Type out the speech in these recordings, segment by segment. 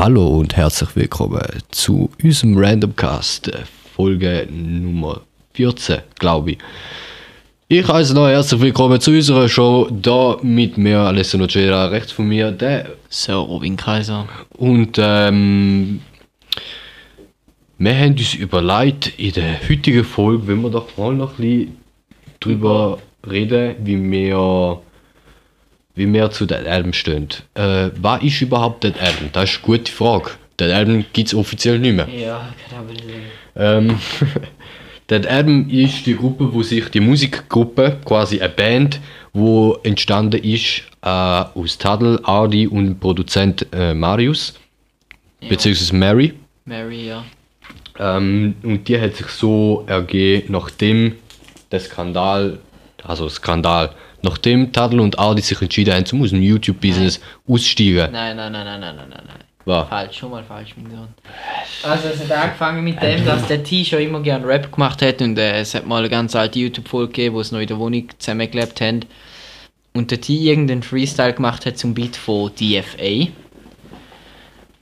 Hallo und herzlich willkommen zu unserem Randomcast, äh, Folge Nummer 14, glaube ich. Ich heiße noch herzlich willkommen zu unserer Show, da mit mir Alessio Nocera, rechts von mir, der So, Robin Kaiser. und ähm, wir haben uns überlegt, in der heutigen Folge, wenn wir doch mal noch ein bisschen drüber reden, wie wir, wie wir zu den Alben stehen. Äh, was ist überhaupt Dead Album? Das ist eine gute Frage. Dead Album gibt es offiziell nicht mehr. Ja, kann aber nicht sagen. Ähm, Dead Album ist die Gruppe, wo sich die Musikgruppe, quasi eine Band, wo entstanden ist äh, aus Tadel, Ardi und Produzent äh, Marius, beziehungsweise Mary. Mary, ja. Ähm, und die hat sich so ergeben, nachdem der Skandal, also Skandal, nachdem Tadel und Ardi sich entschieden haben, zum aus dem YouTube-Business aussteigen. Nein, nein, nein, nein, nein, nein, nein. nein. War. Falsch, schon mal falsch, mein Sohn. Also es hat angefangen mit dem, dass der T schon immer gern Rap gemacht hat und äh, es hat mal eine ganz alte YouTube-Folge gegeben, wo sie noch in der Wohnung zusammengelebt haben. Und der T irgendeinen Freestyle gemacht hat zum Beat von DFA.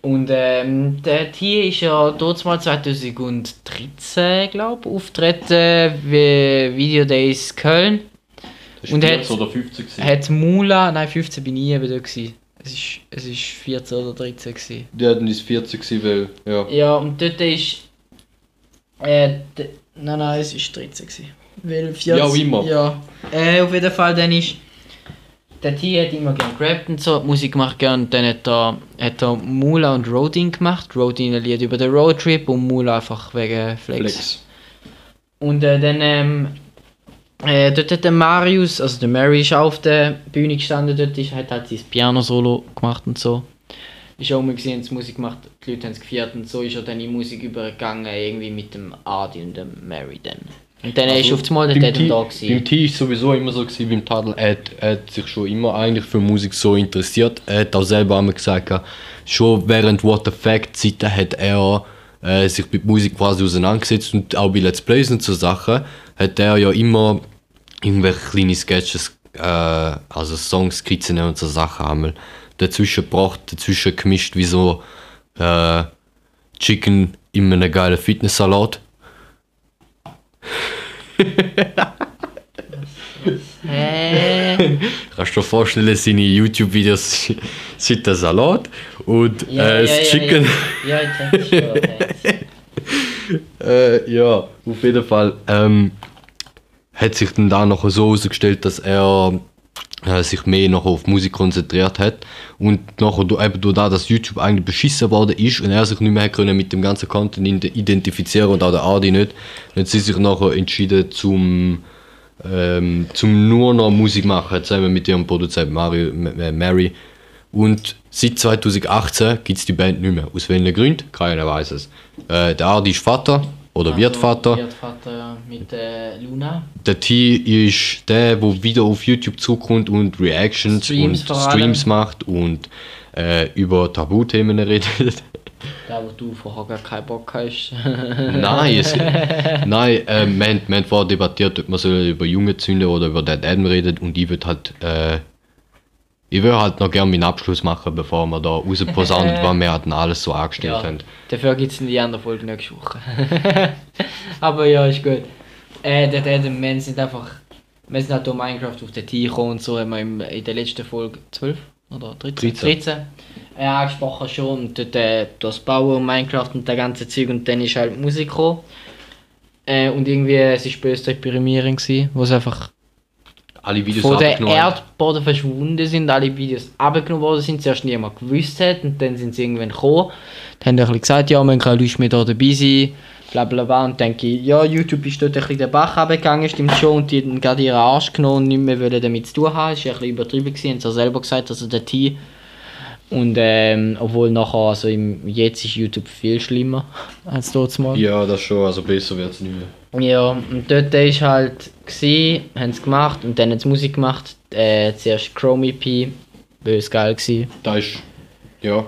Und ähm, der T ist ja dort mal 2013, glaube ich, auftreten wie Video Days Köln. Das Und hat- oder 50 gewesen. Hat Mula, nein 15 bin ich eben da gewesen. Es ist, es ist 14 oder 13 gewesen. Die hatten es 40 gewesen, weil, ja. Ja, und dort ist. Äh, nein, nein, es ist 13 gewesen. Weil 14, Ja, immer. Ja. Äh, auf jeden Fall, dann ist. Der T hat immer gern gerappt und so, hat Musik gemacht gern. Und dann hat er, hat er Mula und Rodin gemacht. Rodin ein Lied über den Roadtrip und Mula einfach wegen Flex. Flex. Und äh, dann, ähm, äh, dort hat der Marius, also der Mary ist auch auf der Bühne gestanden, dort ist, hat halt sein Piano-Solo gemacht und so. Ist auch mal gesehen, hat Musik gemacht, die Leute haben es gefeiert und so ist er dann in Musik übergegangen, irgendwie mit dem Adi und dem Mary dann. Und dann ist auf einmal der beim T- da Beim gewesen. T ist sowieso immer so gewesen, beim Tadel, er, hat- er hat sich schon immer eigentlich für Musik so interessiert. Er hat auch selber einmal gesagt, schon während What the Fact Zeiten hat er äh, sich mit Musik quasi auseinandergesetzt und auch bei Let's Plays und so Sachen hat er ja immer irgendwelche kleine Sketches, äh, also Songs, Skizzen und so Sachen einmal dazwischen gebracht, dazwischen gemischt wie so äh, Chicken in einem geilen Fitnesssalat. Hä? Kannst du dir vorstellen, seine YouTube-Videos sind der Salat und äh, das Chicken. Ja, ja, ich denke schon. ja. Äh, ja, auf jeden Fall ähm, hat sich dann da noch so herausgestellt, dass er äh, sich mehr noch auf Musik konzentriert hat und du- eben durch das, dass YouTube eigentlich beschissen worden ist und er sich nicht mehr können mit dem ganzen Content ide- identifizieren und auch der Adi nicht, hat sie sich nachher entschieden zum ähm, zum nur noch Musik machen, zusammen mit ihrem Produzent Mario, äh, Mary. Und seit 2018 gibt es die Band nicht mehr. Aus welchen Gründen? Keiner weiß es. Äh, der Adi ist Vater oder wird Also, Vater. Wird Vater, mit äh, Luna. Der T ist der, der wieder auf YouTube zurückkommt und Reactions Streams und. Streams macht und äh, über Tabuthemen redet. Da, wo du vorher gar keinen Bock hast. Nein, es, nein äh, wir haben vorher debattiert, ob man soll über junge Zünder oder über Dead Adam redet und ich würde halt, äh, ich würde halt noch gerne meinen Abschluss machen, bevor wir da rausposaunen, weil wir halt alles so angestellt Ja, haben. dafür gibt es in die andere Folge nächste Woche. Aber ja, ist gut. Äh, der Adam, wir sind einfach. Wir sind halt durch Minecraft auf den Tee gekommen und so haben wir in der letzten Folge 12 oder 13? 13. äh, angesprochen schon. Und dort äh, das Bauen und Minecraft und der ganze Zeug und dann ist halt Musik gekommen. Äh, und irgendwie, es war böse Deprimierend wo es einfach Alle Videos von der. Erdboden verschwunden sind, alle Videos abgenommen worden sind, zuerst niemand gewusst hat und dann sind sie irgendwann gekommen. Dann haben bisschen gesagt, ja, man kann Leute mehr da dabei sein, bla bla bla. Und dann denke ich, ja, YouTube ist dort ein bisschen den Bach runtergegangen, stimmt schon, und die haben gerade ihren Arsch genommen und nicht mehr wollen damit zu tun haben. Das war ein bisschen übertrieben, gewesen, haben sie selber gesagt, also der T. Und ähm, obwohl nachher, also im, jetzt ist YouTube viel schlimmer als dort mal. Ja, das schon, also besser wird es nicht mehr. Ja, und dort ist halt gsi, haben sie gemacht und dann haben sie Musik gemacht. Äh, zuerst Chrome EP, bös geil gsi. Da ist, ja,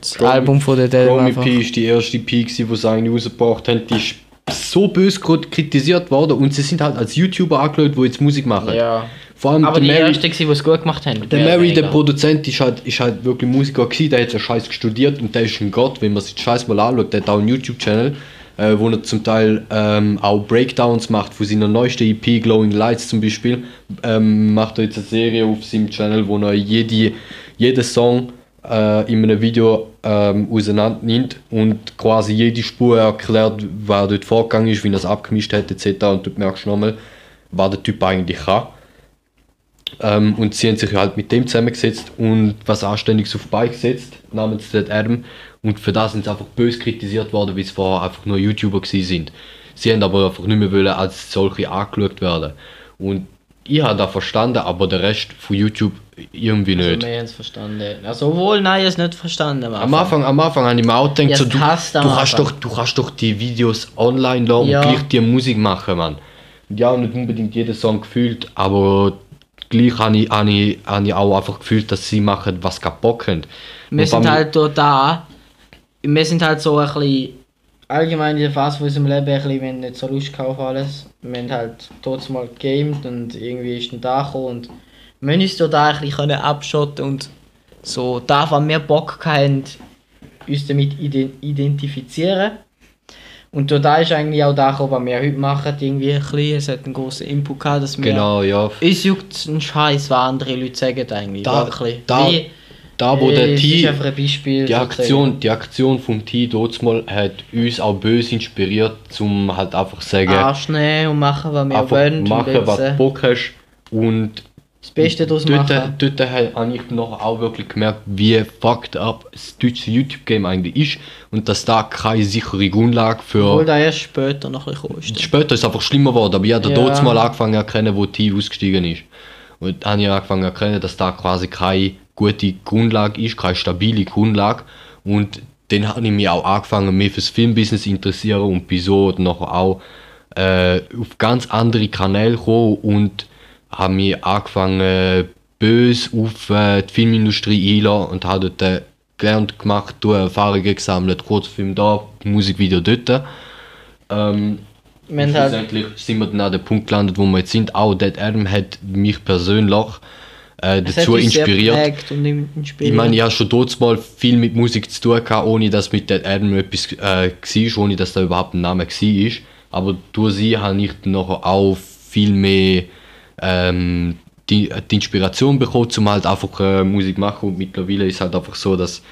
Das Chrome- Album von der Dell Chrome. EP ist die erste EP, gewesen, die sie eigentlich rausgebracht haben. Die ist so bös kritisiert worden und sie sind halt als YouTuber angeschaut, die jetzt Musik machen. Ja, Vor allem Aber die Mary, ersten, die es gut gemacht haben. der Mary, der. Produzent, ist halt, ist halt wirklich Musiker gewesen, der hat ja Scheiß studiert und der ist ein Gott, wenn man sich den Scheiß mal anschaut, der hat auch einen YouTube-Channel, äh, wo er zum Teil ähm, auch Breakdowns macht von seiner neuesten EP, Glowing Lights zum Beispiel, ähm, macht er jetzt eine Serie auf seinem Channel, wo er jede, jeden Song äh, in einem Video ähm, auseinander nimmt und quasi jede Spur erklärt, was dort vorgegangen ist, wie er es abgemischt hat etc. Und du merkst nochmal, was der Typ eigentlich kann. Ähm, und sie haben sich halt mit dem zusammengesetzt und was Anständiges auf Beine gesetzt, namens Dead Adam. Und für das sind sie einfach böse kritisiert worden, weil sie vorher einfach nur YouTuber gewesen sind. Sie haben aber einfach nicht mehr wollen, als solche angeschaut werden. Und ich habe das verstanden, aber der Rest von YouTube irgendwie Also, nicht. wir haben es verstanden. Also wohl, nein, ich es nicht verstanden. Am Anfang, am Anfang habe ich mir auch gedacht, so, es du, du, am kannst Anfang. doch, du kannst doch die Videos online laden Ja. und gleich die Musik machen, Mann. Und ja, nicht unbedingt jeden Song gefühlt, aber gleich habe ich, habe ich, habe ich auch einfach gefühlt, dass sie machen, was sie Bock haben. Wir Und sind halt dort da. Wir sind halt so ein bisschen allgemein in der Phase von unserem Leben ein bisschen, wir haben nicht so Lust auf alles. Wir haben halt dort mal gegamed und irgendwie ist dann da gekommen und wir haben uns dort da ein bisschen abschotten und so da, was wir Bock hatten, uns damit ide- identifizieren. Und dort da ist eigentlich auch da gekommen, was wir heute machen, irgendwie ein bisschen. Es hat einen grossen Input gehabt, dass wir... Genau, ja. Uns juckt ein Scheiß, was andere Leute sagen eigentlich. Da- wirklich. da- Wie, Da, wo äh, der es T, Beispiel. die. Aktion, die Aktion vom T dort mal hat uns auch böse inspiriert, zum halt einfach sagen, Arsch nehmen und machen, was wir einfach wollen. machen, was du Bock hast und das Beste daraus dort, machen. dort habe ich noch auch wirklich gemerkt, wie fucked up das deutsche YouTube-Game eigentlich ist und dass da keine sichere Grundlage Obwohl für... da erst später noch ein bisschen. Später ist es einfach schlimmer geworden, aber ich habe Ja. dort mal angefangen zu erkennen, wo T ausgestiegen ist. Und dann habe ich angefangen zu erkennen, dass da quasi keine gute Grundlage ist, keine stabile Grundlage. Und dann habe ich mich auch angefangen, mehr fürs Filmbusiness zu interessieren und bin so nachher auch äh, auf ganz andere Kanäle gekommen und habe mich angefangen, böse auf äh, die Filmindustrie einzulassen und habe dort äh, gelernt gemacht, du Erfahrungen gesammelt, Kurzfilm da, Musikvideo dort. Ähm, Wir haben und halt, schlussendlich sind wir dann an dem Punkt gelandet, wo wir jetzt sind. Auch Dead Adam hat mich persönlich äh, dazu inspiriert. inspiriert. Ich meine, ich habe schon dort mal viel mit Musik zu tun gehabt, ohne dass mit Dead Adam etwas äh, war, ohne dass da überhaupt ein Name war. Aber durch sie habe ich dann auch viel mehr ähm, die, die Inspiration bekommen, um halt einfach äh, Musik machen. Und mittlerweile ist es halt einfach so, dass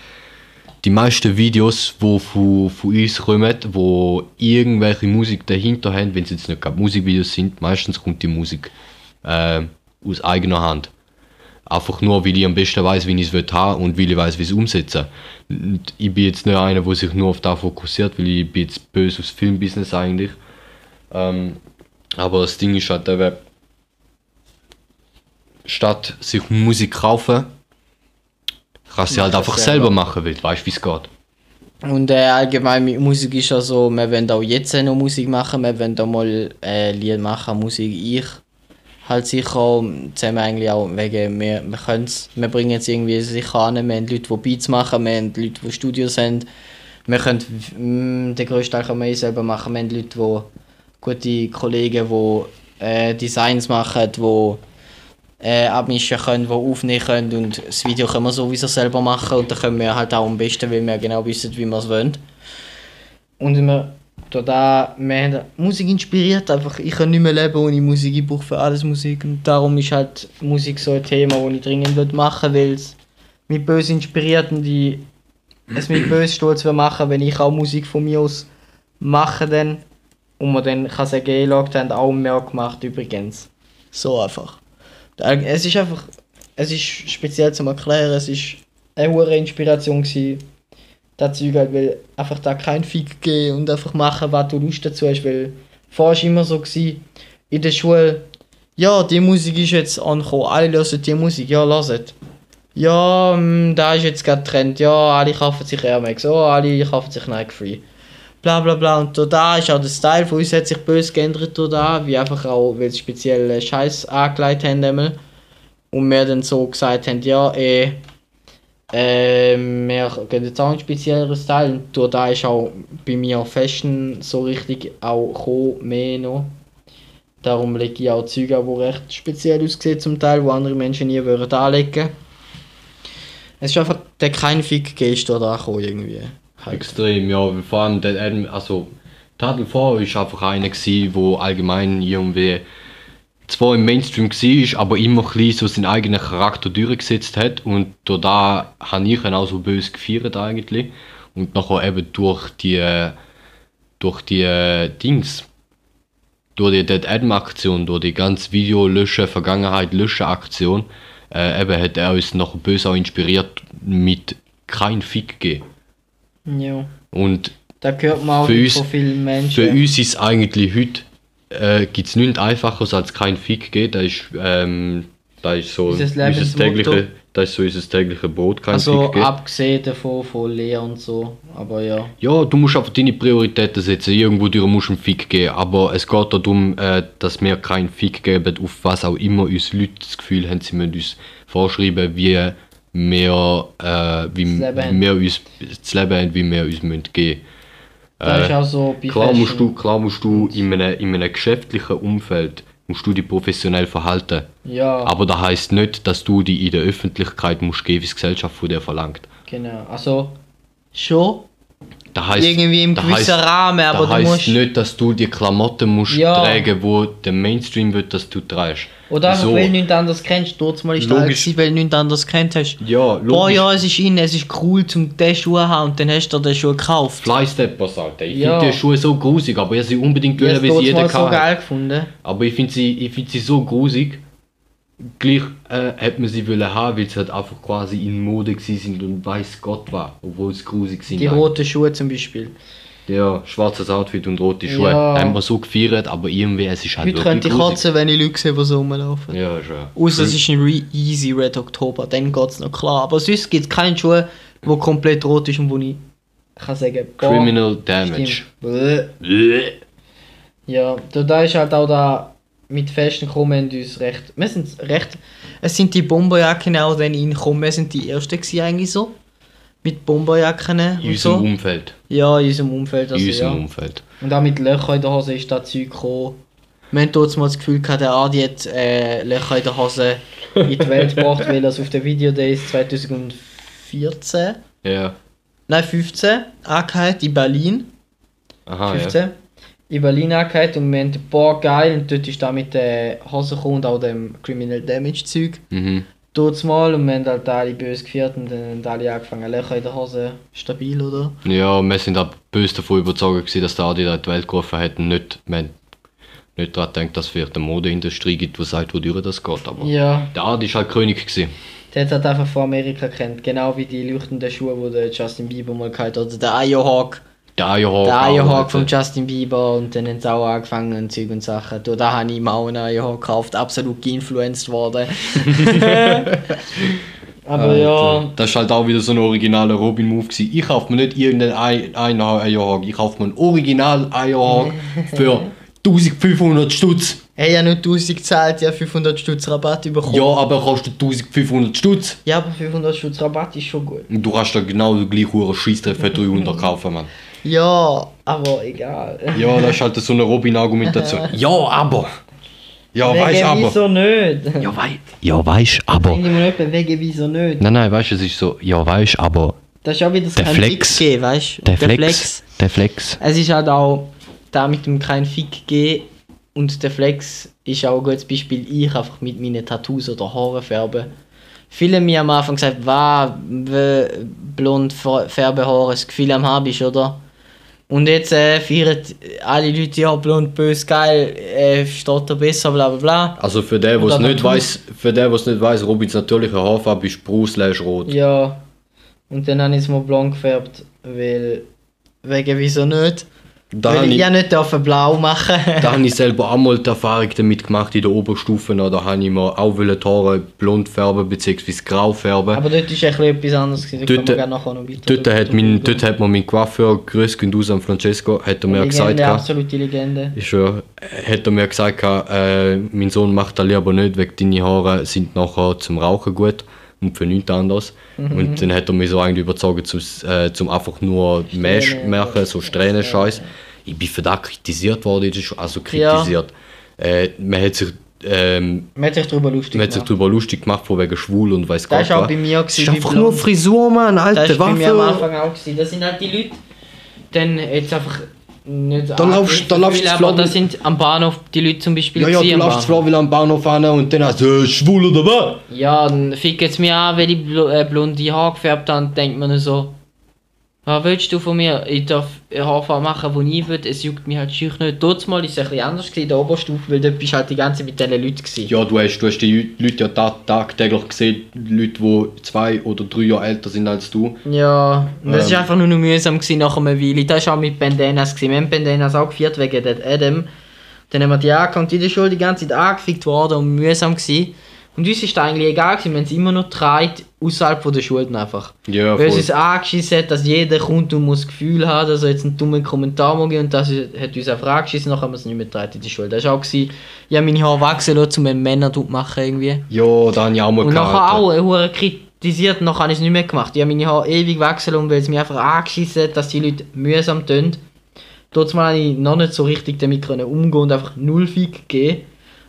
die meisten Videos, die von, von uns kommen, wo irgendwelche Musik dahinter haben, wenn es jetzt nicht gerade Musikvideos sind, meistens kommt die Musik äh, aus eigener Hand. Einfach nur, weil ich am besten weiß, wie ich es haben und weil ich weiß, wie ich es umsetzen. Und ich bin jetzt nicht einer, der sich nur auf das fokussiert, weil ich bin jetzt böse aufs Filmbusiness eigentlich. Ähm, aber das Ding ist halt, eben, statt sich Musik kaufen, kannst du sie halt es einfach selber. selber machen, weil du weißt, wie es geht. Und äh, allgemein mit Musik ist ja so, wir wollen auch jetzt noch Musik machen, wir wollen auch mal äh, Lied machen, Musik. Ich halt sicher zusammen eigentlich auch wegen, wir, wir können's, wir bringen es irgendwie sicher an, wir haben Leute, die Beats machen, wir haben Leute, die Studios haben. Wir können, mm, den grössten Teil können wir eh selber machen, wir haben Leute, die, gute Kollegen, die äh, Designs machen, die äh, abmischen können, die aufnehmen können und das Video können wir sowieso selber machen und dann können wir halt auch am besten, weil wir genau wissen, wie wir es wollen. Und wir, da, wir haben Musik inspiriert, einfach ich kann nicht mehr leben ohne Musik, ich brauche für alles Musik und darum ist halt Musik so ein Thema, das ich dringend machen will, weil es mich böse inspiriert und ich es mich böse stolz machen, wenn ich auch Musik von mir aus mache dann und man dann kann sagen, hey, schau, haben auch mehr gemacht übrigens. So einfach. Es ist einfach, es ist speziell zum Erklären, es ist eine hohe Inspiration gewesen. Das Zeug halt, weil einfach da kein Fick geben und einfach machen, was du Lust dazu hast, weil vorher war immer so gewesen, in der Schule, ja, die Musik ist jetzt angekommen, alle hören die Musik, ja, lasst. Ja, mm, da ist jetzt gerade Trend, ja, alle kaufen sich Air Max, oh, alle kaufen sich Nike Free. Bla bla bla. Und da ist auch der Style von uns hat sich böse geändert da, wie einfach auch, weil sie spezielle Scheiß angelegt haben. Einmal. Und wir dann so gesagt haben, ja, eh, äh, wir gehen jetzt auch einen spezielleren Style. Und durch da ist auch bei mir Fashion so richtig auch gekommen, mehr noch. Darum lege ich auch Züge die recht speziell aussehen zum Teil, wo andere Menschen nie würden anlegen. Es ist einfach der kein Fick Geist da angekommen irgendwie. Halt. Extrem, ja. weil Vor allem der also Tadel vor ist einfach einer wo allgemein irgendwie zwar im Mainstream war, aber immer ein so seinen eigenen Charakter durchgesetzt hat und da habe ich ihn auch so böse gefeiert eigentlich und nachher eben durch die durch die äh, Dings durch die Dead Adam Aktion, durch die ganze Video löschen, Vergangenheit löschen Aktion, äh, eben hat er uns nachher böse auch inspiriert mit kein Fick geben. Ja. Und Da hört man auch Für nicht uns- von vielen Menschen. für uns ist eigentlich heute äh, gibt es nichts einfacheres als kein Fick geben. Das ist, ähm, das ist so Unser tägliche, das ist so unser tägliche Brot, kein also Fick abgesehen davon von Lehre und so. Aber ja. Ja, du musst einfach deine Prioritäten setzen. Irgendwo durch musst du einen Fick geben. Aber es geht darum, äh, dass wir keinen Fick geben, auf was auch immer uns Leute das Gefühl haben, sie müssen uns vorschreiben, wie wir, äh, wie wir uns das Leben haben, wie wir uns müssen geben Das Äh, so Klar musst du, klar musst du in einem, in einem geschäftlichen Umfeld musst du dich professionell verhalten. Ja, Aber das heißt nicht, dass du die in der Öffentlichkeit musst geben, wie die Gesellschaft von dir verlangt. genau. Also schon Das heißt, irgendwie im gewissen heisst- Rahmen, aber das du musst. nicht, dass du die Klamotten musst Ja. tragen, wo der Mainstream will, dass du trägst. Oder einfach, So. weil du nichts anderes kennst. Dort mal ist Logisch. gewesen, weil du nichts anderes kennt hast. Ja, Boah, logisch. ja, es ist in, es ist cool, zum den Schuh zu haben und dann hast du dir den Schuh gekauft. Flysteppers, Alter. Ich Ja. finde die Schuhe so grusig, aber ich habe sie unbedingt Ich wollen, habe weil es sie jeder mal so kann. geil gefunden. Aber ich finde sie, ich find sie so grusig. Gleich äh, hätte man sie wollen haben, weil sie halt einfach quasi in Mode sind und weiß Gott war, obwohl es grusig sind. Die roten Schuhe zum Beispiel. Ja, schwarzes Outfit und rote Schuhe. Ja. Haben wir so gefeiert, aber irgendwie es ist halt Heute könnte ich kotzen, wenn ich Leute sehe, die so rumlaufen. Ja, schon. Außer es ist ein Re easy Red Oktober, dann geht es noch klar. Aber sonst gibt es keinen Schuh, der komplett rot ist und wo ich kann sagen, boah, Criminal Damage. stimmt. Ja, da, da ist halt auch da mit Fashion gekommen und uns recht. Wir sind recht. Es sind die Bomberjacken auch dann reingekommen. Wir sind die ersten gewesen eigentlich so. Mit Bomberjacken In und unserem so. Umfeld. Ja, in unserem Umfeld. Also, In unserem ja. Umfeld. Und auch mit Löchern in der Hose ist das Zeug gekommen. Wir haben dort mal das Gefühl gehabt, der Adi hat äh, Löcher in der Hose in die Welt gebracht, weil er es auf den Videodays 2014, Ja. nein 15, angehört in Berlin. Aha, 15. ja. In Berlin angehört und wir haben boah geil und dort ist da mit der Hose gekommen und auch dem Criminal Damage Zeug. Mhm. Dort mal und wir haben halt alle böse gefeiert und dann haben alle angefangen, Löcher in der Hose. Stabil, oder? Ja, wir sind auch böse davon überzeugt, gewesen, dass der Adi da in die Welt gerufen hat und nicht, wir haben nicht daran gedacht, dass es vielleicht eine Modeindustrie gibt, die sagt, wodurch das geht. Aber Ja. der Adi war halt König. Gewesen. Der hat halt einfach von Amerika kennt, genau wie die leuchtenden Schuhe, die der Justin Bieber mal gehabt hat, oder der Eierhawk. Auch, Eierhawk von Alter. Justin Bieber und dann haben sie auch angefangen und Zeug und Sachen. Da, da habe ich ihm auch einen Eierhawk gekauft, absolut geinfluenced worden. Aber ja, Das ist halt auch wieder so ein originaler Robin-Move. gewesen. Ich kaufe mir nicht irgendeinen Ei- einen Eierhawk, ich kaufe mir einen original Eierhawk für 1500 Stutz. hat ja nur 1000 gezahlt, ja 500 Stutz Rabatt bekommen. Ja, aber er kostet 1500 Stutz. Ja, aber 500 Stutz Rabatt ist schon gut. Und du kannst da genau den gleichen hohen Scheissdreck für 300 kaufen, Mann. Ja, aber egal. Ja, das ist halt so eine Robin-Argumentation. Ja, aber. Ja, Wegen weißt aber. wieso nicht? Ja, wei ja, weißt aber. Denke mir nicht, wegen wieso nicht? Nein, nein, weißt du, es ist so, ja, weißt aber. Das ist auch wieder Der kein Flex. Fick geben, weißt du? Der Flex. Der Flex. Es ist halt auch da mit dem kein Fick geben und der Flex ist auch ein gutes Beispiel. Ich einfach mit meinen Tattoos oder Haare färben. Viele haben mir am Anfang gesagt, was, blond fär- Färbehaare, das Gefühl am Haar bist, oder? Und jetzt äh, feiern alle Leute, ja, blond, böse, geil, äh, steht da besser, bla bla bla. Also für den, der es nicht weiß, für den, es nicht weiß, Robins natürliche Haarfarbe ist braun slash rot. Ja. Und dann habe ich es mal blond gefärbt, weil. Wegen wieso nicht? Da weil ich ja nicht dürfen blau machen. da habe ich selber auch mal die Erfahrung damit gemacht in der Oberstufe. Da habe ich mir auch die Haare blond färben bzw. grau färben. Aber dort ist ein bisschen etwas anderes. Da Dort- nachher noch weiter Dort hat, mein, dort hat mir mein Coiffeur, grüß gehen aus an Francesco, hat er mir Legende, gesagt, gehabt, absolute Legende. ich schwöre, hat er mir gesagt, äh, mein Sohn macht das lieber nicht, weil deine Haare sind nachher zum Rauchen gut und für nichts anderes. Mhm. Und dann hat er mich so eigentlich überzeugt, zum, äh, zum einfach nur Mesh Strähnen, machen, so Strähnen-Scheiß. Ich bin für das kritisiert worden, das ist also kritisiert. Äh, man hat sich, ähm, Man hat sich darüber lustig man hat sich gemacht. darüber lustig gemacht, von wegen schwul und weiß Das Gott ist auch was. bei mir Das ist gewesen, einfach nur. Frisur, Mann, Das Alter. war bei mir am. Anfang auch. Gewesen. Das sind halt die Leute, dann jetzt einfach nicht Da laufst- da laufst du aber Flor- das sind am Bahnhof die Leute zum Beispiel Ja, ja, du zwar wieder am Bahnhof an und dann hast du, äh, schwul oder was? Ja, dann fick jetzt mir an, wenn ich bl äh, blonde Haare gefärbt habe, denkt man so, was willst du von mir? Ich darf Haarfarbe machen, die ich will, es juckt mich halt schier nicht. Dort mal ist es ein bisschen anders in der Oberstufe, weil dort bist du halt die ganze Zeit mit diesen Leuten gewesen. Ja, du hast, du hast die Leute ja tag- tagtäglich gesehen, Leute, die zwei oder drei Jahre älter sind als du. Ja, und das Ähm. war einfach nur noch mühsam gewesen nach einer Weile. Das war auch mit Bandanas. Gewesen. Wir haben Bandanas auch geführt wegen dem Adam. Dann haben wir die angekommen, die in der Schule die ganze Zeit angefickt worden und mühsam gewesen. Und uns ist eigentlich egal gewesen, wenn es immer noch treibt, außerhalb von der Schule einfach. Ja, Weil es uns angeschissen hat, dass jeder kommt und muss das Gefühl haben, dass er jetzt einen dummen Kommentar mag und das hat uns einfach angeschissen, nachher haben wir es nicht mehr getragen in die Schule. Das war auch, gewesen, ich habe meine Haare wachsen lassen, um einen Männer zu machen irgendwie. Ja, da habe ich auch mal Und nachher auch äh, hure kritisiert, nachher habe ich es nicht mehr gemacht. Ich habe meine Haare ewig wechseln lassen, weil es mir einfach angeschissen hat, dass die Leute mühsam tun. Mal habe ich noch nicht so richtig damit umgehen und einfach null Fick gegeben.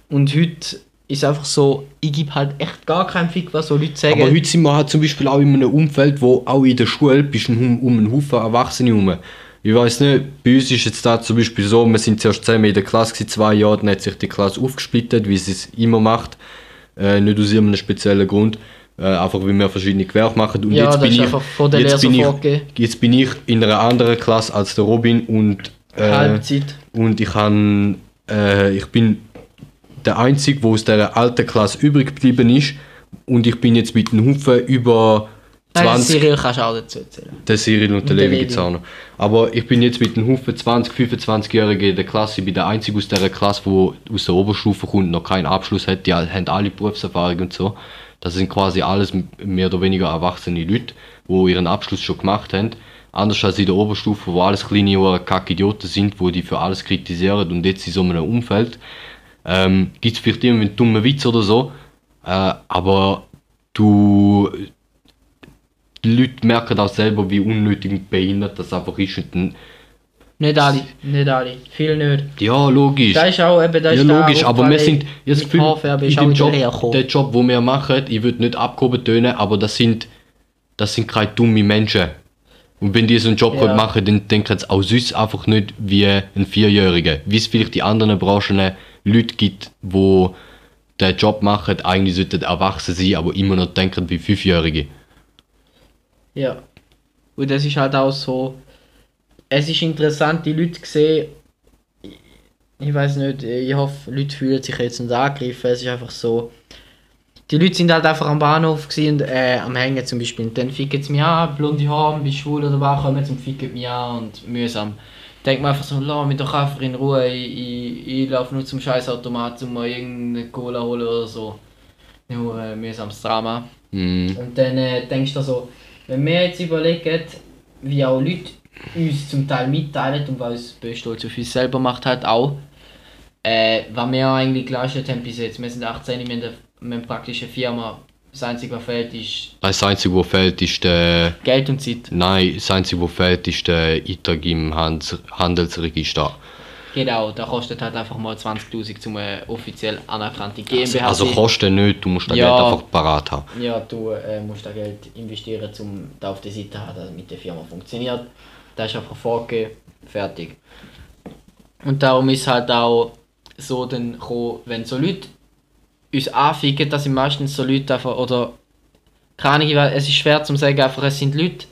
Und heute ist einfach so, ich gebe halt echt gar keinen Fick, was so Leute sagen. Aber heute sind wir halt zum Beispiel auch in einem Umfeld, wo auch in der Schule bist um, um einen Haufen Erwachsene herum. Ich weiß nicht, bei uns ist jetzt da zum Beispiel so, wir sind zuerst zusammen in der Klasse, gewesen, zwei Jahre, dann hat sich die Klasse aufgesplittet, wie sie es immer macht. Äh, nicht aus irgendeinem speziellen Grund. Äh, einfach weil wir verschiedene Gewerke machen. Und Ja, jetzt bin ich, jetzt bin ich, jetzt bin ich in einer anderen Klasse als der Robin und äh, Halbzeit. und ich han, äh, ich bin der Einzige, der aus der alten Klasse übrig geblieben ist. Und ich bin jetzt mit einem Haufen über Nein, 20. Cyril kannst du auch dazu erzählen. Der Cyril und der Und der Levi gibt es auch noch. Aber ich bin jetzt mit einem Haufen 20, 25-Jährigen in der Klasse. Ich bin der Einzige aus dieser Klasse, der aus der Oberstufe kommt und noch keinen Abschluss hat. Die haben alle Berufserfahrung und so. Das sind quasi alles mehr oder weniger erwachsene Leute, die ihren Abschluss schon gemacht haben. Anders als in der Oberstufe, wo alles kleine oder kacke Idioten sind, wo die für alles kritisieren. Und jetzt in so einem Umfeld ähm, gibt es vielleicht immer einen dummen Witz oder so. Äh, aber du die Leute merken auch selber, wie unnötig und behindert das einfach ist. Und dann, Nicht alle, nicht alle. Viel nicht. ja, logisch. Das ist auch eben, das Ja, ist da logisch, aber wir sind jetzt Gefühl, in dem Job, der Job, den wir machen, ich würde nicht abgehoben tönen, aber das sind, das sind keine dummen Menschen. Und wenn die so einen Job Ja. machen, dann denken sie auch sonst einfach nicht wie ein Vierjähriger. Wie es vielleicht in anderen Branchen Leute gibt, wo den Job machen, eigentlich sollten erwachsen sein, aber immer noch denken wie Fünfjährige. Ja. Und das ist halt auch so. Es ist interessant, die Leute sehen. Ich weiß nicht, ich hoffe, Leute fühlen sich jetzt nicht angegriffen. Es ist einfach so. Die Leute sind halt einfach am Bahnhof und äh, am Hängen zum Beispiel. Und dann ficken sie mich an, blonde Haare, bist schwul oder was, kommen zum ficken mich an und mühsam. Denkt man einfach so, lass mich doch einfach in Ruhe, ich, ich, ich laufe nur zum Scheißautomat, um mal irgendeine Cola holen oder so. Nur ein mühsames Drama. Mhm. Und dann äh, denkst du so, wenn wir jetzt überlegen, wie auch Leute uns zum Teil mitteilen und was uns Böstolz auf uns selber macht halt auch, äh, was wir eigentlich geleistet haben bis jetzt. Wir sind 18, wir haben, eine, wir haben praktisch eine Firma. Das Einzige, was fehlt, ist Das Einzige, was fehlt, ist der. Geld und Zeit. Nein, das Einzige, was fehlt, ist der Eintrag im Hand Handelsregister. Genau, da kostet halt einfach mal 20'000 zum äh, offiziell anerkannte GmbH Also sein. kostet nicht, du musst das Ja. Geld einfach parat haben. Ja, du äh, musst da Geld investieren, um da auf der Seite zu haben, damit die Firma funktioniert. Das ist einfach vorgegeben, fertig. Und darum ist halt auch so dann gekommen, wenn so Leute uns anficken, das sind meistens so Leute einfach, oder keine Ahnung, es ist schwer zu sagen, einfach es sind Leute,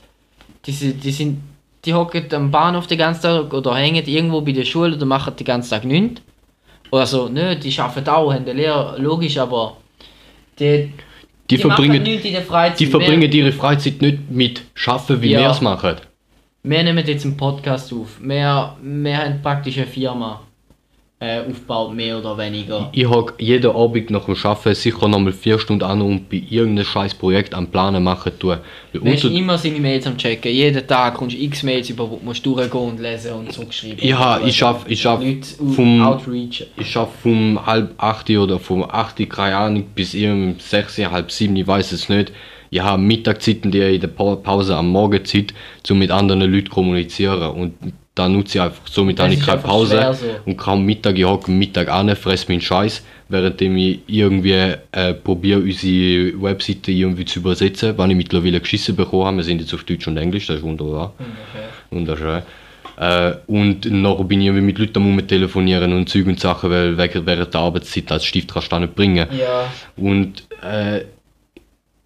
die, sind- die sind, die hocken am Bahnhof den ganzen Tag oder hängen irgendwo bei der Schule oder machen den ganzen Tag nichts. Oder so, nö, die arbeiten auch, haben eine Lehre, logisch, aber die, Die, machen verbringen, Freizeit. die verbringen ihre Freizeit nicht mit Schaffen, wie Ja. wir es machen. Wir nehmen jetzt einen Podcast auf. Wir, wir haben praktisch eine Firma äh, aufgebaut, mehr oder weniger. Ich habe jeden Abend nach dem Arbeiten sicher noch mal vier Stunden an und bei irgendeinem scheiß Projekt am Planen machen tun. Hast unter- immer seine Mails am checken. Jeden Tag kommst du x Mails über, wo du musst durchgehen und lesen und zurückschreiben. Ja, ich schaff- ich schaff vom- Outreach. Ich schaffe vom halb acht oder vom acht, keine Ahnung, bis um sechs, halb sieben, ich weiß es nicht. Ich habe Mittagszeiten, die in der Pa- Pause am Morgen Zeit, um mit anderen Leuten zu kommunizieren. Und da nutze ich einfach. Somit ist keine Pause so. und kaum Mittag. Ich hocke am Mittag an, fresse meinen Scheiß, während ich irgendwie äh, probiere, unsere Webseite irgendwie zu übersetzen, weil ich mittlerweile geschissen bekommen habe. Wir sind jetzt auf Deutsch und Englisch, das ist wunderbar. Wunderschön. Äh, und nachher bin ich mit Leuten am telefonieren und Zeug und Sachen, weil während der Arbeitszeit als Stift kannst du nicht bringen. Ja. Und äh,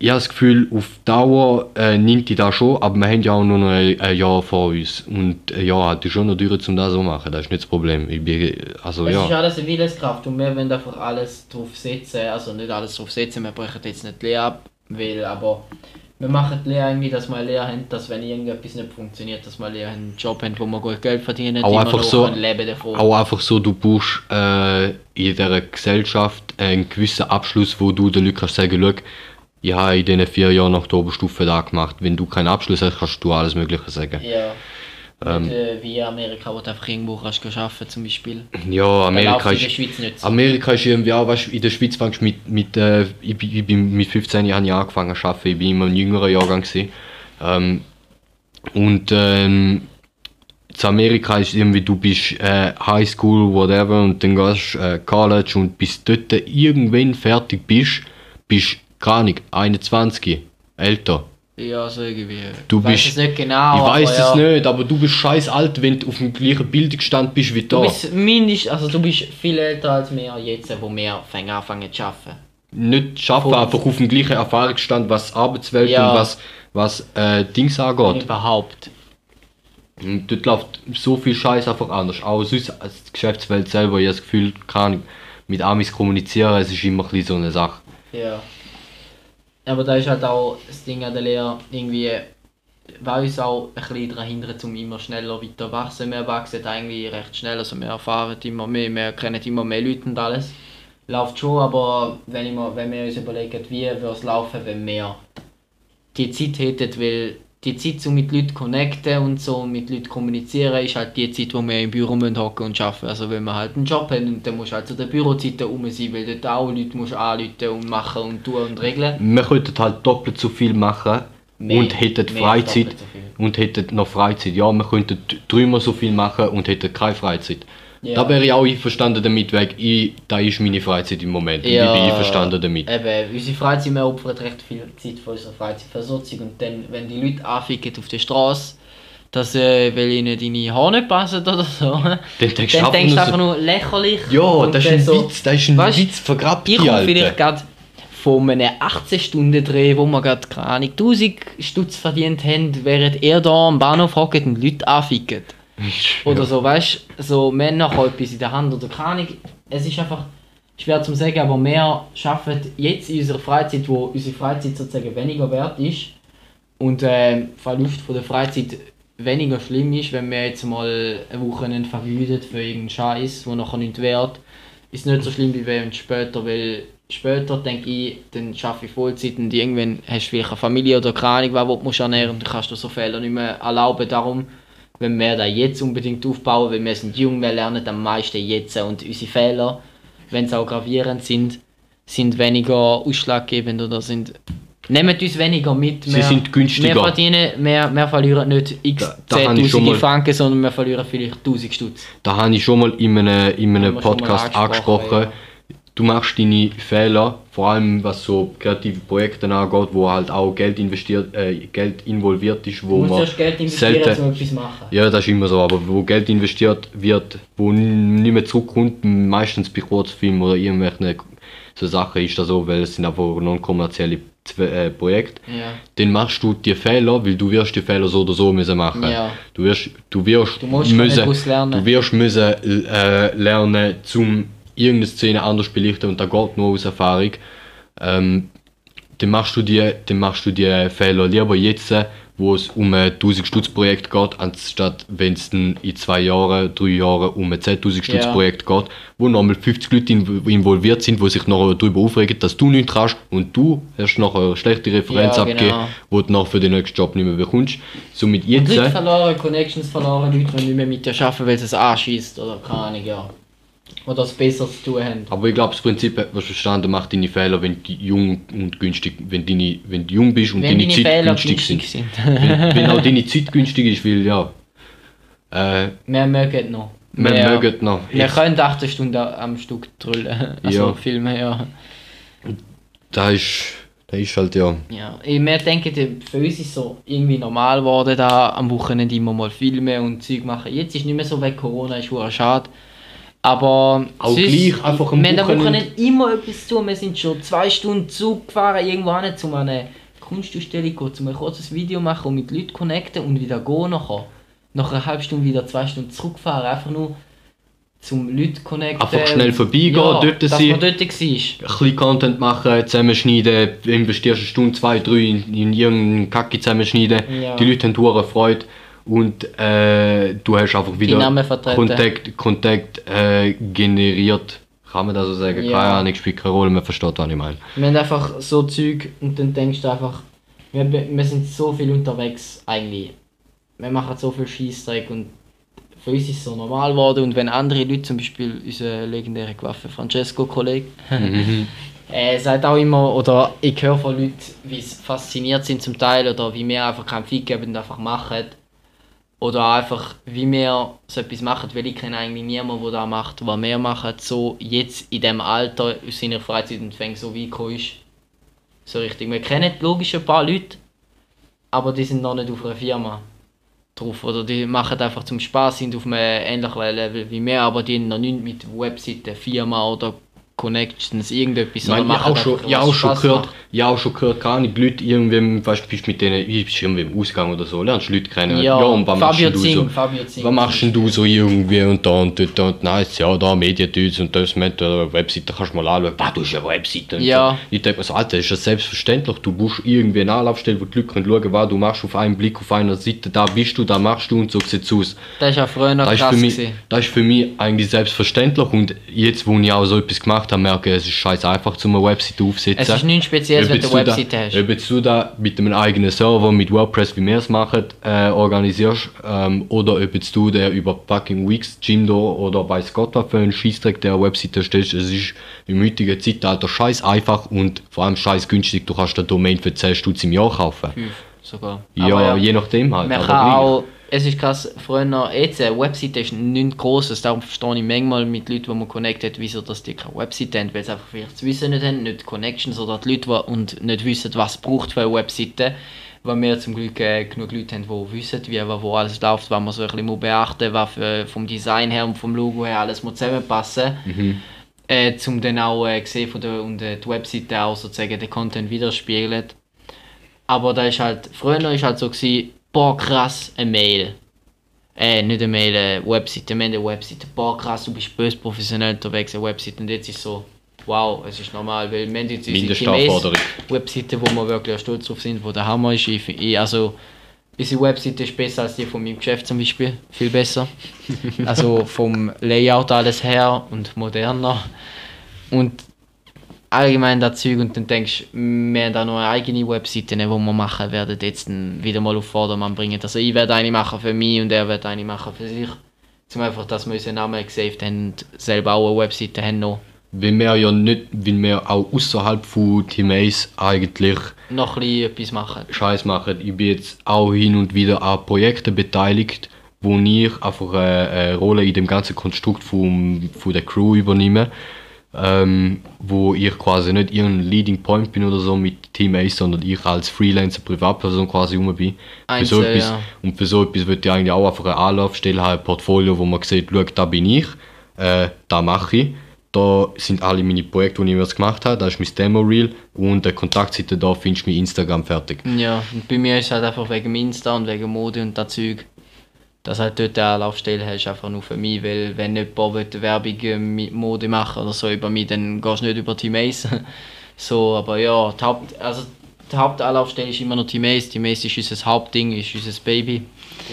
ich habe das Gefühl, auf Dauer äh, nimmt die das schon, aber wir haben ja auch nur noch ein, ein Jahr vor uns. Und ein Jahr hat schon noch Dürre, um das so zu machen. Das ist nicht das Problem. Ich bin, also Es ist ja. alles eine Willenskraft und wir wollen einfach alles drauf setzen. Also nicht alles drauf setzen, wir brechen jetzt nicht die Lehre ab, weil, aber wir machen die Lehre irgendwie, dass wir Lehre haben, dass wenn irgendetwas nicht funktioniert, dass wir Lehre einen Job haben, wo wir gut Geld verdienen, Auch einfach so- leben davon. Auch einfach so, du brauchst äh, in dieser Gesellschaft einen gewissen Abschluss, wo du den Leuten kannst sagen, schau, ich habe in diesen vier Jahren nach der Oberstufe da gemacht. Wenn du keinen Abschluss hast, kannst du alles Mögliche sagen. Ja. Ähm. Nicht, äh, wie Amerika, wo du einfach irgendwo kannst arbeiten zum Beispiel. Ja, Amerika in ist, so. Amerika ist irgendwie auch, weißt, du, in der Schweiz fängst du mit, mit äh, ich, ich bin mit 15 Jahren ich angefangen zu arbeiten, ich bin immer ein jüngerer Jahrgang gewesen. Ähm, und ähm, zu Amerika ist irgendwie, du bist äh, High School, whatever, und dann gehst äh, College und bis dort irgendwann fertig bist, bist keine Ahnung, 21, älter. Ja, so irgendwie. Du ich weiß bist- es nicht genau. ich weiß aber es ja. nicht, aber du bist scheiß alt, wenn du auf dem gleichen Bildungsstand bist wie da. Du bist mindestens, also du bist viel älter als wir jetzt, wo wir fangen anfangen zu arbeiten. nicht schaffen, einfach auf dem gleichen Erfahrungsstand, was Arbeitswelt Ja. und was, was äh, Dings angeht. überhaupt. Und dort läuft so viel Scheiß einfach anders. Auch sonst als die Geschäftswelt selber, ich habe das Gefühl, kann mit Amis kommunizieren, es ist immer ein bisschen so eine Sache. Ja. Aber da ist halt auch das Ding an der Lehre, irgendwie, weil uns auch ein bisschen daran hindert, um immer schneller weiter zu wachsen. Wir wachsen eigentlich recht schnell, also wir erfahren immer mehr, wir kennen immer mehr Leute und alles. Läuft schon, aber wenn, ich mir, wenn wir uns überlegen, wie würde es laufen, wenn wir die Zeit hätten, weil die Zeit, um mit Leuten zu connecten und so mit Leuten kommunizieren, ist halt die Zeit, wo wir im Büro müssen hocken und arbeiten. Also wenn wir halt einen Job haben und dann musst du halt zu den Bürozeiten rum sein, weil dort auch Leute musst anrufen und machen und tun und regeln. Wir könnten halt doppelt so viel machen Mehr- und hätten Freizeit so und hätten noch Freizeit. Ja, wir könnten dreimal so viel machen und hätten keine Freizeit. Ja. Da wäre ich auch einverstanden damit, weil ich, da ist meine Freizeit im Moment. Und ich bin einverstanden damit. Eben, unsere Freizeit, wir opfern recht viel Zeit von unserer Freizeit für Sozial und dann, wenn die Leute anficken auf der Straße, dass äh, weil ihnen deine Haare nicht passen oder so, dann denkst denkst du einfach nur lächerlich. Ja, das ist dann ein so, Witz, das ist ein Weißt, Witz, vergrabt Ich komme vielleicht gerade von einem 18-Stunden-Dreh, wo wir gerade, keine Ahnung, 1000 Stutz verdient haben, während er da am Bahnhof hockt und Leute anfickt. Oder so, weißt du, so Männer haben etwas in der Hand oder keine. Es ist einfach schwer zu sagen, aber wir schaffen jetzt in unserer Freizeit, wo unsere Freizeit sozusagen weniger wert ist und äh, Verlust von der Freizeit weniger schlimm ist, wenn wir jetzt mal eine Woche vergütet für irgendeinen Scheiß, wo nachher nicht wert, ist nicht so schlimm wie wenn später, weil später denke ich, dann schaffe ich Vollzeit und irgendwann hast du vielleicht eine Familie oder keine Ahnung, was du musst und kannst du so Fehler nicht mehr erlauben. Darum, wenn wir da jetzt unbedingt aufbauen, weil wir sind jung, wir lernen am meisten jetzt und unsere Fehler, wenn sie auch gravierend sind, sind weniger ausschlaggebend oder sind Nehmt uns weniger mit. Sie sind günstiger. Wir verdienen, wir, wir verlieren nicht x Da- da habe ich schon 10.000 mal- Franken, sondern wir verlieren vielleicht 1000 Stutz. Da habe ich schon mal in einem, in einem Podcast angesprochen, angesprochen. Du machst deine Fehler, vor allem was so kreative Projekte angeht, wo halt auch Geld investiert, äh, Geld involviert ist, wo man Geld selten, um etwas machen. ja, das ist immer so, aber wo Geld investiert wird, wo nicht mehr zurückkommt, meistens bei Kurzfilmen oder irgendwelchen so Sachen ist das so, weil es sind einfach non-kommerzielle äh, Projekte. Ja. Dann machst du die Fehler, weil du wirst die Fehler so oder so müssen machen. Ja. Du wirst, du wirst Du musst müssen, lernen. du wirst müssen äh, lernen, zum irgendeine Szene anders belichten und da geht nur aus Erfahrung. Ähm, dann machst du die, dann machst du die Fehler lieber jetzt, wo es um ein 1000 Stutz Projekt geht, anstatt wenn es in zwei Jahren, drei Jahren um ein 10.000 Stutz Ja. Projekt geht, wo nochmal 50 Leute inv- involviert sind, die sich nachher darüber aufregen, dass du nicht kannst und du hast nachher eine schlechte Referenz Ja, abgegeben, genau. wo du nachher für den nächsten Job nicht mehr bekommst. Somit Und jetzt, Leute äh, verloren, Connections verloren, Leute, die nicht mehr mit dir arbeiten, weil es anschießt oder keine Ahnung, ja. Oder es besser zu tun haben. aber ich glaube, das Prinzip hat man verstanden, mach deine Fehler, wenn du jung und günstig, wenn, deine, wenn du jung bist und Wenn deine deine Zeit Fehler günstig, sind. sind. wenn, wenn auch deine Zeit günstig ist, weil ja, Äh, Wir mögen noch. wir mögen noch. Wir Ich, können 8 Stunden am Stück drüllen. Also Ja. filmen, ja. da ist, da ist halt ja. Ja, ich- wir denken, für uns ist so irgendwie normal geworden, da am Wochenende immer mal filmen und Zeug machen. Jetzt ist nicht mehr so, weil Corona ist schade. Aber Auch gleich einfach am wir haben Wochenende immer etwas zu. Wir sind schon zwei Stunden Zug gefahren, irgendwo hin, um an eine Kunstausstellung zu gehen, um ein kurzes Video machen und mit Leuten connecten und wieder gehen nachher. Nach einer halben Stunde wieder zwei Stunden zurückfahren, einfach nur zum Leute connecten. Einfach schnell vorbeigehen, ja, dort dass sein. man dort war. Ein bisschen Content machen, zusammenschneiden, investierst eine Stunde, zwei, drei in, in irgendeinen Kacke zusammenschneiden. Ja. Die Leute haben hure Freude und äh, du hast einfach wieder. Kontakt, Kontakt äh, generiert. Kann man das so sagen? Ja. Keine Ahnung, spielt keine Rolle, man versteht, was ich meine. Wir haben einfach so Zeug und dann denkst du einfach, wir, wir sind so viel unterwegs eigentlich. Wir machen so viel Scheißdreck und für uns ist es so normal geworden und wenn andere Leute, zum Beispiel unser legendärer Waffe Francesco Kollege, äh, sagt auch immer, oder ich höre von Leuten, wie sie fasziniert sind zum Teil oder wie wir einfach keinen Fick geben und einfach machen. Oder einfach, wie wir so etwas machen, weil ich kenne eigentlich niemanden, der das macht, was wir machen, so jetzt in dem Alter, aus seiner Freizeit und fängt so wie gekommen ist. So richtig. Wir kennen logisch ein paar Leute, aber die sind noch nicht auf einer Firma drauf. Oder die machen einfach zum Spaß, sind auf einem ähnlichen Level wie wir, aber die haben noch nichts mit Webseiten, Firma oder Connections, irgendetwas. Ich oder ich auch schon, ich was auch schon gehört, ich auch schon gehört, keine Ahnung, Leute irgendwie, weißt du, bist mit denen, ich bist irgendwie im Ausgang oder so, lernst Leute kennen. Ja, und was machst Fabio du Zing, so? Fabio Zing. Was machst denn du so irgendwie und da und dort und nice, ja, da Mediendudes und das mit der Webseite kannst du mal anschauen. Was, du hast eine Webseite und Ja. so. Ich denke mir so, Alter, ist das selbstverständlich. Du musst irgendwie eine Anlaufstelle, wo die Leute können schauen was du machst auf einen Blick auf einer Seite, da bist du, da machst du und so sieht es aus. Das war ja früher noch Das ist, krass. für mich, gewesen. das ist für mich eigentlich selbstverständlich und jetzt, wo ich auch so etwas gemacht habe, merke ich, es ist scheiß einfach, um eine Webseite aufzusetzen. Es ist nichts Spezielles, wenn du eine da- Webseite hast. Ob jetzt du da mit einem eigenen Server, mit WordPress, wie wir es machen, äh, organisierst, ähm, oder ob jetzt du der über fucking Wix, Jimdo oder weiß Gott was für einen Scheißdreck der Webseite stellst, es ist im heutigen Zeitalter scheiß einfach und vor allem scheiß günstig. Du kannst eine Domain für 10 Stutz im Jahr kaufen. Fünf sogar. Ja, Aber je nachdem halt. Man kann auch, es ist krass, früher jetzt eine Webseite ist nichts Grosses, darum verstehe ich manchmal mit Leuten, die man connectet, wieso dass die keine Webseite haben, weil sie einfach vielleicht das Wissen nicht haben, nicht Connections oder die Leute die, und nicht wissen, was braucht für eine Webseite. Weil wir zum Glück äh, genug Leute haben, die wissen, wie wo alles läuft, was man so ein bisschen beachten muss, was für, vom Design her und vom Logo her alles muss zusammenpassen äh, um dann auch äh, sehen von der, und äh, die Webseite auch sozusagen den Content widerspiegelt. Aber da ist halt, früher ist halt so gewesen, boah krass, eine Mail. Äh, nicht eine Mail, eine Webseite, wir haben eine Webseite, boah krass, du bist böse professionell unterwegs, eine Webseite. Und jetzt ist so, wow, es ist normal, weil wir haben jetzt unsere. Webseite, wo wir wirklich stolz drauf sind, wo der Hammer ist. Ich, ich, also, unsere Webseite ist besser als die von meinem Geschäft zum Beispiel, viel besser. also vom Layout alles her und moderner. Und allgemein das Zeug und dann denkst du, wir haben da noch eine eigene Webseite, die wir machen werden, jetzt wieder mal auf Vordermann bringen. Also ich werde eine machen für mich und er wird eine machen für sich. Zum einfach, dass wir unseren Namen gesaved haben und selber auch eine Webseite haben noch. Weil wir ja nicht, weil wir auch außerhalb von Team Ace eigentlich Noch ein bisschen etwas machen. Scheiß machen. Ich bin jetzt auch hin und wieder an Projekten beteiligt, wo ich einfach eine, eine Rolle in dem ganzen Konstrukt vom, von der Crew übernehme. Ähm, wo ich quasi nicht irgendein Leading Point bin oder so mit Team Ace, sondern ich als Freelancer, Privatperson quasi rum bin. Für so Einzel, etwas, ja. Und für so etwas würde ich eigentlich auch einfach eine Anlaufstelle haben, ein Portfolio, wo man sieht, schau, da bin ich, äh, da mache ich. Da sind alle meine Projekte, die ich jetzt gemacht habe, da ist mein Demo-Reel und der Kontaktseite da findest du mein Instagram fertig. Ja, und bei mir ist es halt einfach wegen Insta und wegen Mode und das Zeug, dass halt dort eine Anlaufstelle hast, einfach nur für mich, weil wenn jemand will, Werbung mit Mode machen oder so über mich, dann gehst du nicht über Team Ace. so, aber ja, die, Haupt, also die Hauptanlaufstelle ist immer noch Team Ace, Team Ace ist unser Hauptding, ist unser Baby.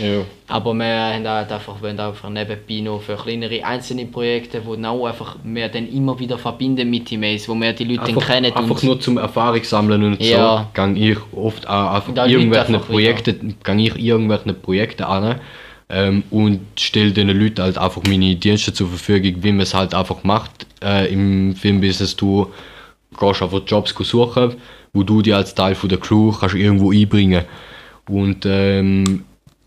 Ja. Aber wir haben halt einfach, wollen einfach nebenbei noch für kleinere einzelne Projekte, wo dann auch einfach wir dann immer wieder verbinden mit Team Ace, wo wir die Leute dann Einfach, kennen einfach nur zum Erfahrung sammeln und Ja. so, gang ich oft auch einfach irgendwelche Projekte, gang ich irgendwelche Projekte an ähm, und stelle den Leuten halt einfach meine Dienste zur Verfügung, wie man es halt einfach macht äh, im Filmbusiness. Du gehst einfach Jobs suchen, wo du dich als Teil von der Crew kannst irgendwo einbringen und ähm,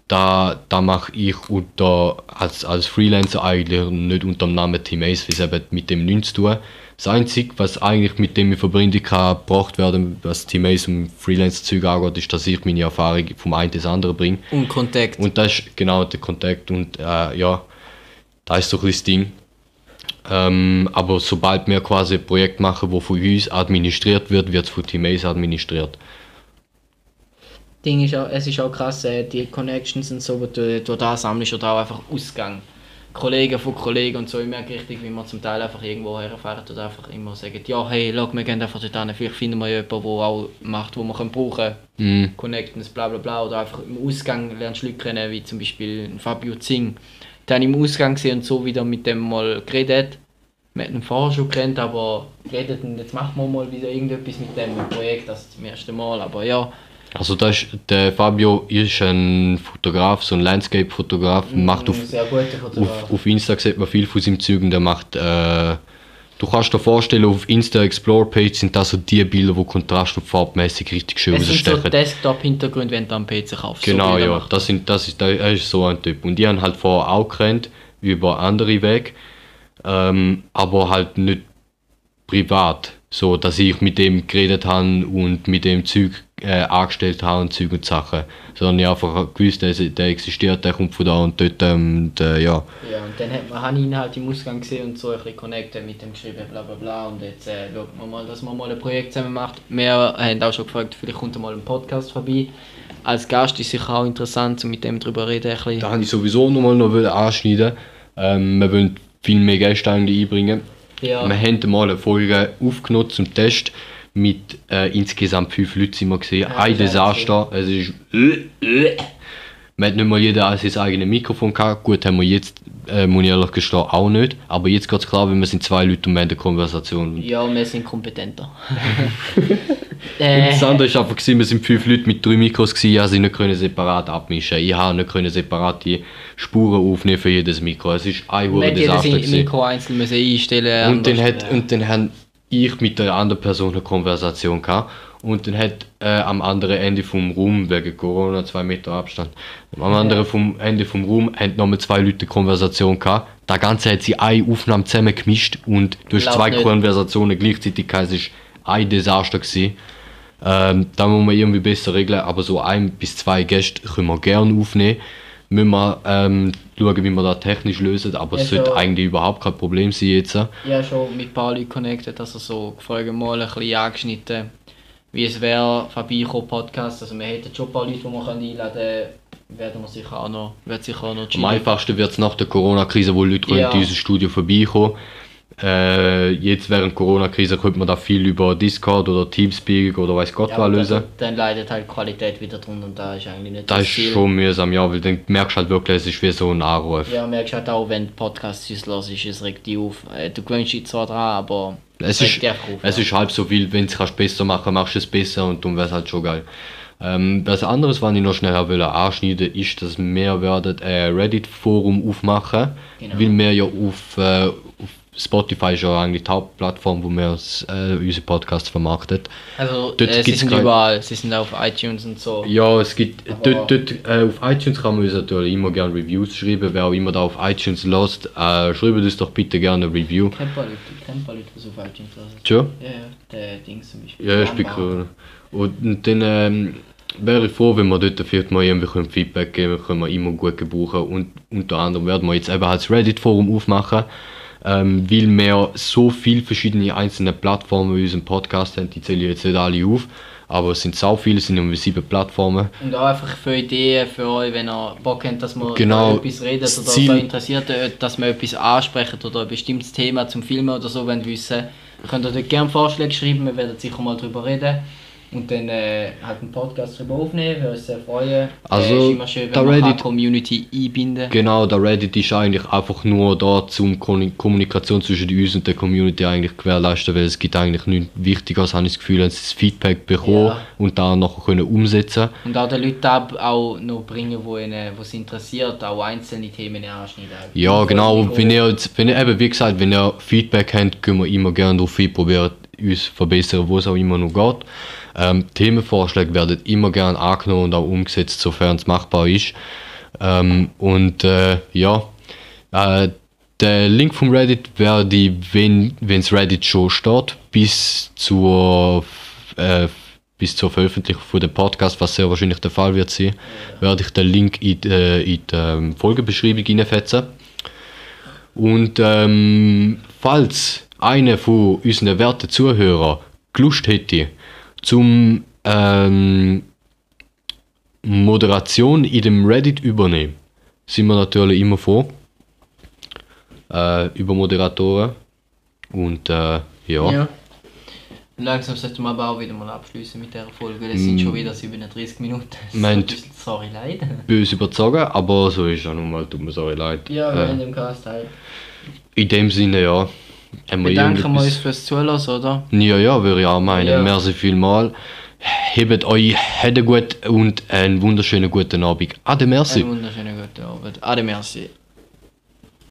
da, da mache ich unter, als, als Freelancer eigentlich nicht unter dem Namen Team Ace, weil es eben mit dem nichts zu tun. Das Einzige, was eigentlich mit dem in Verbindung kann gebracht werden, was Team Ace und Freelancer-Zeug angeht, ist, dass ich meine Erfahrung vom einen ins andere bringe. Und Kontakt. Und das ist genau der Kontakt und äh, ja, da ist so ein bisschen das Ding. Ähm, aber sobald wir quasi ein Projekt machen, das von uns administriert wird, wird es von Team Ace administriert. Ding ist auch, es ist auch krass, äh, die Connections und so, die du durch da sammelst oder auch einfach Ausgang. Kollegen von Kollegen und so, ich merke richtig, wie man zum Teil einfach irgendwo herfahren oder einfach immer sagen, ja hey, schau, wir gehen einfach dort hin, vielleicht finden wir jemanden, der auch macht, wo wir können brauchen Mm. Connections, bla bla bla, oder einfach im Ausgang lernst du Leute kennen, wie zum Beispiel Fabio Zing. Den im Ausgang gesehen und so wieder mit dem mal geredet. Wir hatten ihn vorher schon kennt, aber geredet und jetzt machen wir mal wieder irgendetwas mit dem Projekt, das zum ersten Mal, aber ja. Also das ist, der Fabio ist ein Fotograf, so ein Landscape-Fotograf, macht auf, auf, auf Insta sieht man viel von seinem Zeug und der macht, äh, du kannst dir vorstellen, auf Insta Explore Page sind das so die Bilder, wo Kontrast- und farbmäßig richtig schön Es sind so rausstechen. Desktop-Hintergründe, wenn du am PC kaufst. so Genau, Bilder ja, das, sind, das, ist, das ist so ein Typ. Und die haben halt vorher auch gerannt, über andere Wege, ähm, aber halt nicht privat. So, dass ich mit dem geredet habe und mit dem Zeug äh, angestellt habe und Zeug und Sachen. Sondern ich einfach gewusst, der, der existiert, der kommt von da und dort. Ähm, und, äh, ja. Ja, und dann hat man, habe ihn halt im Ausgang gesehen und so ein bisschen connected mit dem geschrieben, bla bla bla. Und jetzt äh, schaut man mal, dass man mal ein Projekt zusammen macht. Wir haben auch schon gefragt, vielleicht kommt mal ein Podcast vorbei. Als Gast ist sicher auch interessant, um mit dem drüber reden. Ein bisschen. Da habe ich sowieso nochmal noch anschneiden. Ähm, wir wollen viel mehr Gäste eigentlich einbringen. Ja. Wir haben mal eine Folge aufgenommen zum Test. Mit äh, insgesamt fünf Leuten sind wir gesehen. Ja, Ein Desaster. Es ist. Man hat nicht mal jeder sein eigenes Mikrofon gehabt. Gut, haben wir jetzt, äh, muss ich ehrlich gestehen, auch nicht. Aber jetzt geht es klar, weil wir sind zwei Leute und wir haben eine Konversation. Ja, wir sind kompetenter. äh, Das andere war einfach, gewesen, wir sind fünf Leute mit drei Mikros, gewesen, ich sie nicht können separat abmischen. Ich habe nicht können separat die Spuren aufnehmen für jedes Mikro. Es ist ein wir hoher jedes Desaster. gewesen. Mikro einzeln müssen einstellen Und dann, hat, und dann haben ich mit der anderen Person eine Konversation gehabt. Und dann hat äh, am anderen Ende vom Raum, wegen Corona, zwei Meter Abstand, am anderen vom Ende vom Raum haben nochmal zwei Leute eine Konversation gehabt. Das Ganze hat sie eine Aufnahme zusammen gemischt und du hast Läuft zwei nicht. Konversationen gleichzeitig. Es ein Desaster. Gewesen. Ähm, da muss man irgendwie besser regeln, aber so ein bis zwei Gäste können wir gerne aufnehmen. Müssen wir ähm, schauen, wie wir das technisch lösen, aber es Ja, sollte so. eigentlich überhaupt kein Problem sein jetzt. Ja, schon mit ein paar Leuten connected, also so Folgen mal ein bisschen angeschnitten, wie es wäre, vorbeikommen, Podcast. Also wir hätten schon ein paar Leute, die wir einladen können, werden wir sicher auch noch, wird sicher auch noch Am einfachsten wird es nach der Corona-Krise, wo Leute Ja. in unser Studio vorbeikommen. Äh, jetzt während Corona-Krise könnte man da viel über Discord oder Teamspeak oder weiß Gott Ja, was lösen. dann, dann leidet halt Qualität wieder drunter und da ist eigentlich nicht Das ist Ziel. schon mühsam, ja, weil dann merkst du halt wirklich, es ist wie so ein Anruf. Ja, merkst halt auch, wenn Podcasts hörst, ist es regt dich auf. Äh, Du gewöhnst dich zwar dran, aber Es ist, auf. es ja. ist halb so wild, wenn du es besser machen kannst, machst du es besser und dann wäre es halt schon geil. Ähm, was anderes, was ich noch schnell will anschneiden ist, dass wir werden ein Reddit-Forum aufmachen, Genau. weil wir ja auf, äh, auf Spotify ist ja eigentlich die Hauptplattform, wo wir äh, unsere Podcasts vermarktet. Also, dort äh, sie sind überall, sie sind auf iTunes und so. Ja, es gibt Aber- dort, dort äh, auf iTunes kann man uns natürlich immer gerne Reviews schreiben. Wer auch immer da auf iTunes lässt, äh, schreibt uns doch bitte gerne eine Review. Ich paar Leute, ein paar Leute, die auf iTunes hören. Tja? Ja, ja, der Dings zum Beispiel. Ja, ich bin Bamba. cool. Und, und dann ähm, wäre ich froh, wenn wir dort vielleicht mal irgendwie können Feedback geben können, wir immer gut gebrauchen. Und unter anderem werden wir jetzt eben halt das Reddit-Forum aufmachen, ähm, weil wir so viele verschiedene einzelne Plattformen in unserem Podcast haben. Die zähle ich jetzt nicht alle auf, aber es sind so viele, es sind um sieben Plattformen. Und auch einfach für Ideen für euch, wenn ihr Bock habt, dass wir Genau. über etwas redet Das oder Ziel- interessiert, dass wir etwas ansprechen oder ein bestimmtes Thema zum Filmen oder so wollen wissen, könnt ihr dort gerne Vorschläge schreiben, wir werden sicher mal drüber reden. Und dann äh, halt einen Podcast drüber aufnehmen, wir uns sehr freuen. Also, äh, schön, der Reddit- Community einbinden Genau, der Reddit ist eigentlich einfach nur da, Kon- Kommunikation zwischen uns und der Community eigentlich gewährleisten, weil es gibt eigentlich nichts Wichtigeres, habe ich das Gefühl, als das Feedback bekommen Ja. und da nachher können umsetzen. Und auch den Leuten auch noch bringen, wo ihnen, interessiert, auch einzelne Themen anschneiden. Ja, genau. Wenn ihr, jetzt, wenn ihr eben, wie gesagt, wenn ihr Feedback habt, können wir immer gerne darauf probieren, uns zu verbessern, wo es auch immer noch geht. Ähm, Themenvorschläge werden immer gerne angenommen und auch umgesetzt, sofern es machbar ist. Ähm, und äh, ja, äh, der Link vom Reddit werde ich, wenn es Reddit schon steht, bis zur, äh, bis zur Veröffentlichung von dem Podcast, was sehr wahrscheinlich der Fall wird sein, werde ich den Link in, äh, in die ähm, Folgebeschreibung reinfetzen. Und ähm, falls einer von unseren werten Zuhörern Lust hätte, zum ähm, Moderation in dem Reddit übernehmen, sind wir natürlich immer froh äh, über Moderatoren. Und äh, ja. Ja. Langsam sollten wir aber auch wieder mal abschließen mit der Folge. Es sind schon wieder 37 Minuten. Meint- Sorry, leid. böse überzogen, aber so ist ja nun mal, tut mir sorry leid. Ja, äh, random Cast halt. in dem Sinne, ja. Haben wir Bedanken wir uns fürs Zuhören, oder? Ja, ja, würde ich auch meinen. Ja. Merci vielmal. Hebt euch, hätte gut und einen wunderschönen guten Abend. Ade, merci. Einen wunderschönen guten Abend. Ade, merci.